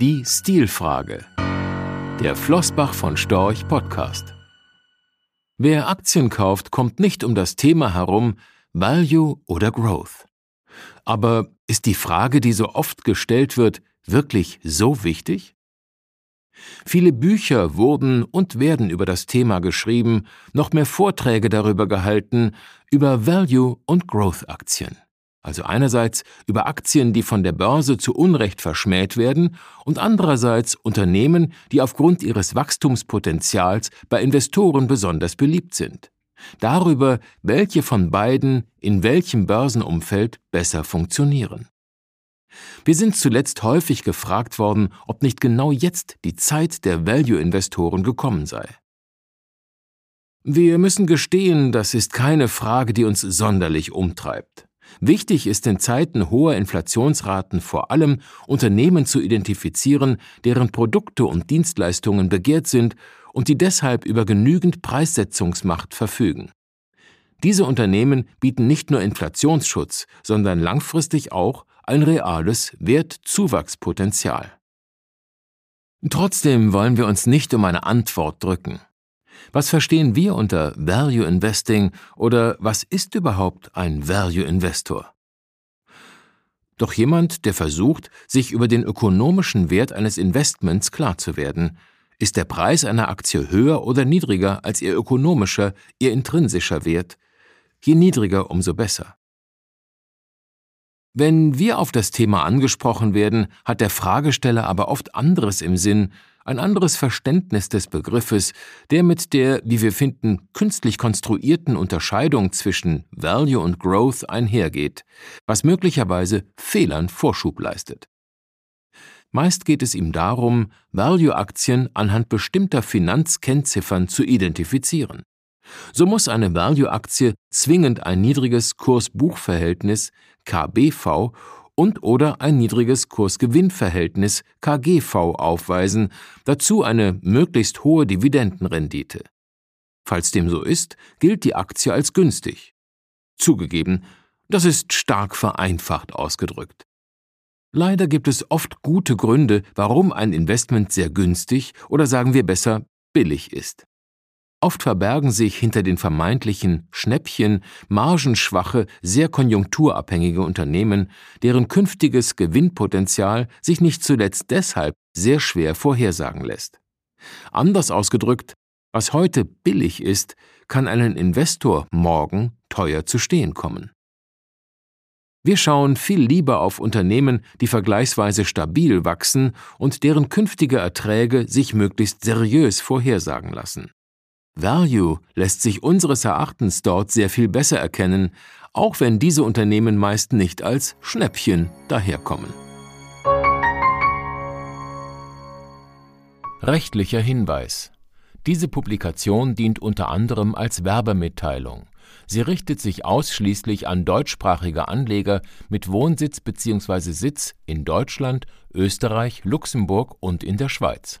Die Stilfrage. Der Flossbach von Storch Podcast. Wer Aktien kauft, kommt nicht um das Thema herum Value oder Growth. Aber ist die Frage, die so oft gestellt wird, wirklich so wichtig? Viele Bücher wurden und werden über das Thema geschrieben, noch mehr Vorträge darüber gehalten, über Value- und Growth-Aktien also einerseits über Aktien, die von der Börse zu Unrecht verschmäht werden, und andererseits Unternehmen, die aufgrund ihres Wachstumspotenzials bei Investoren besonders beliebt sind. Darüber, welche von beiden in welchem Börsenumfeld besser funktionieren. Wir sind zuletzt häufig gefragt worden, ob nicht genau jetzt die Zeit der Value-Investoren gekommen sei. Wir müssen gestehen, das ist keine Frage, die uns sonderlich umtreibt. Wichtig ist in Zeiten hoher Inflationsraten vor allem, Unternehmen zu identifizieren, deren Produkte und Dienstleistungen begehrt sind und die deshalb über genügend Preissetzungsmacht verfügen. Diese Unternehmen bieten nicht nur Inflationsschutz, sondern langfristig auch ein reales Wertzuwachspotenzial. Trotzdem wollen wir uns nicht um eine Antwort drücken. Was verstehen wir unter Value Investing oder was ist überhaupt ein Value Investor? Doch jemand, der versucht, sich über den ökonomischen Wert eines Investments klar zu werden, ist der Preis einer Aktie höher oder niedriger als ihr ökonomischer, ihr intrinsischer Wert? Je niedriger, umso besser. Wenn wir auf das Thema angesprochen werden, hat der Fragesteller aber oft anderes im Sinn, ein anderes Verständnis des Begriffes, der mit der, wie wir finden, künstlich konstruierten Unterscheidung zwischen Value und Growth einhergeht, was möglicherweise Fehlern Vorschub leistet. Meist geht es ihm darum, Value-Aktien anhand bestimmter Finanzkennziffern zu identifizieren. So muss eine Value-Aktie zwingend ein niedriges Kurs-Buch-Verhältnis KBV und oder ein niedriges Kursgewinnverhältnis KGV aufweisen, dazu eine möglichst hohe Dividendenrendite. Falls dem so ist, gilt die Aktie als günstig. Zugegeben, das ist stark vereinfacht ausgedrückt. Leider gibt es oft gute Gründe, warum ein Investment sehr günstig oder sagen wir besser billig ist. Oft verbergen sich hinter den vermeintlichen Schnäppchen margenschwache, sehr konjunkturabhängige Unternehmen, deren künftiges Gewinnpotenzial sich nicht zuletzt deshalb sehr schwer vorhersagen lässt. Anders ausgedrückt, was heute billig ist, kann einen Investor morgen teuer zu stehen kommen. Wir schauen viel lieber auf Unternehmen, die vergleichsweise stabil wachsen und deren künftige Erträge sich möglichst seriös vorhersagen lassen. Value lässt sich unseres Erachtens dort sehr viel besser erkennen, auch wenn diese Unternehmen meist nicht als Schnäppchen daherkommen. Rechtlicher Hinweis diese Publikation dient unter anderem als Werbemitteilung. Sie richtet sich ausschließlich an deutschsprachige Anleger mit Wohnsitz bzw. Sitz in Deutschland, Österreich, Luxemburg und in der Schweiz.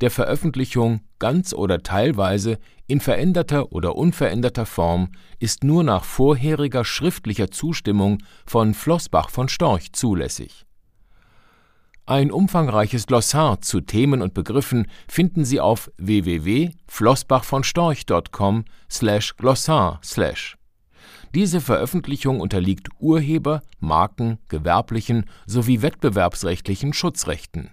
der Veröffentlichung ganz oder teilweise in veränderter oder unveränderter Form ist nur nach vorheriger schriftlicher Zustimmung von Floßbach von Storch zulässig. Ein umfangreiches Glossar zu Themen und Begriffen finden Sie auf www.flossbachvonstorch.com/glossar/. Diese Veröffentlichung unterliegt Urheber-, Marken-, gewerblichen sowie wettbewerbsrechtlichen Schutzrechten.